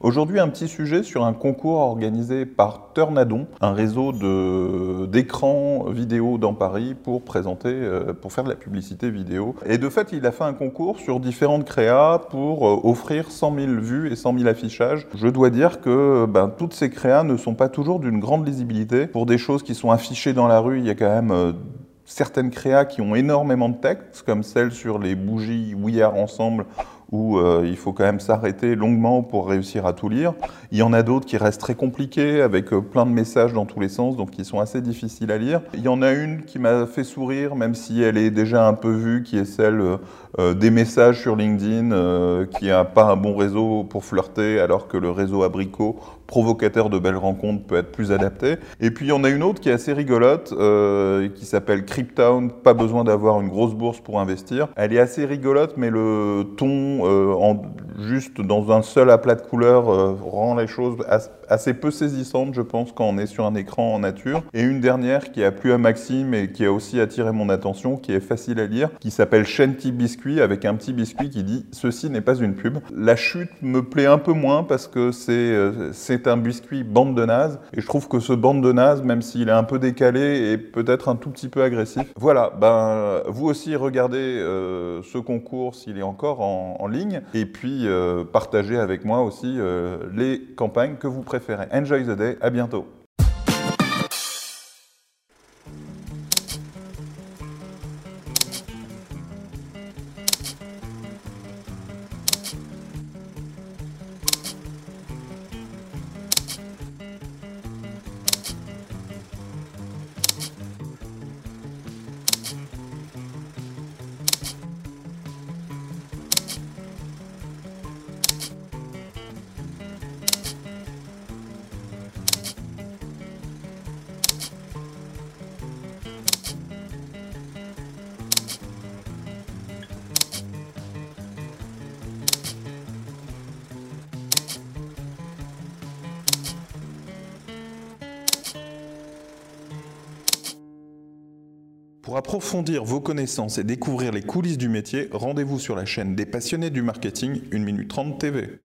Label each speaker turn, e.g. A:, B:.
A: Aujourd'hui, un petit sujet sur un concours organisé par Turnadon, un réseau d'écrans vidéo dans Paris pour présenter, euh, pour faire de la publicité vidéo. Et de fait, il a fait un concours sur différentes créas pour euh, offrir 100 000 vues et 100 000 affichages. Je dois dire que ben, toutes ces créas ne sont pas toujours d'une grande lisibilité. Pour des choses qui sont affichées dans la rue, il y a quand même euh, certaines créas qui ont énormément de texte, comme celle sur les bougies We Are Ensemble où euh, il faut quand même s'arrêter longuement pour réussir à tout lire. Il y en a d'autres qui restent très compliquées, avec euh, plein de messages dans tous les sens, donc qui sont assez difficiles à lire. Il y en a une qui m'a fait sourire, même si elle est déjà un peu vue, qui est celle euh, des messages sur LinkedIn, qui n'a pas un bon réseau pour flirter, alors que le réseau abricot, provocateur de belles rencontres, peut être plus adapté. Et puis il y en a une autre qui est assez rigolote, qui s'appelle Cryptown, pas besoin d'avoir une grosse bourse pour investir. Elle est assez rigolote, mais le ton euh, juste dans un seul aplat de couleurs euh, rend les choses assez peu saisissantes, je pense, quand on est sur un écran en nature. Et une dernière qui a plu à Maxime et qui a aussi attiré mon attention, qui est facile à lire, qui s'appelle Shanty Biscuit, avec un petit biscuit qui dit « Ceci n'est pas une pub ». La chute me plaît un peu moins parce que c'est euh, un biscuit bande de naze, et je trouve que ce bande de naze, même s'il est un peu décalé, est peut-être un tout petit peu agressif. Voilà, ben vous aussi regardez ce concours s'il est encore en, en et puis euh, partagez avec moi aussi euh, les campagnes que vous préférez. Enjoy the day, à bientôt. Pour approfondir vos connaissances et découvrir les coulisses du métier, rendez-vous sur la chaîne des passionnés du marketing 1 minute 30 TV.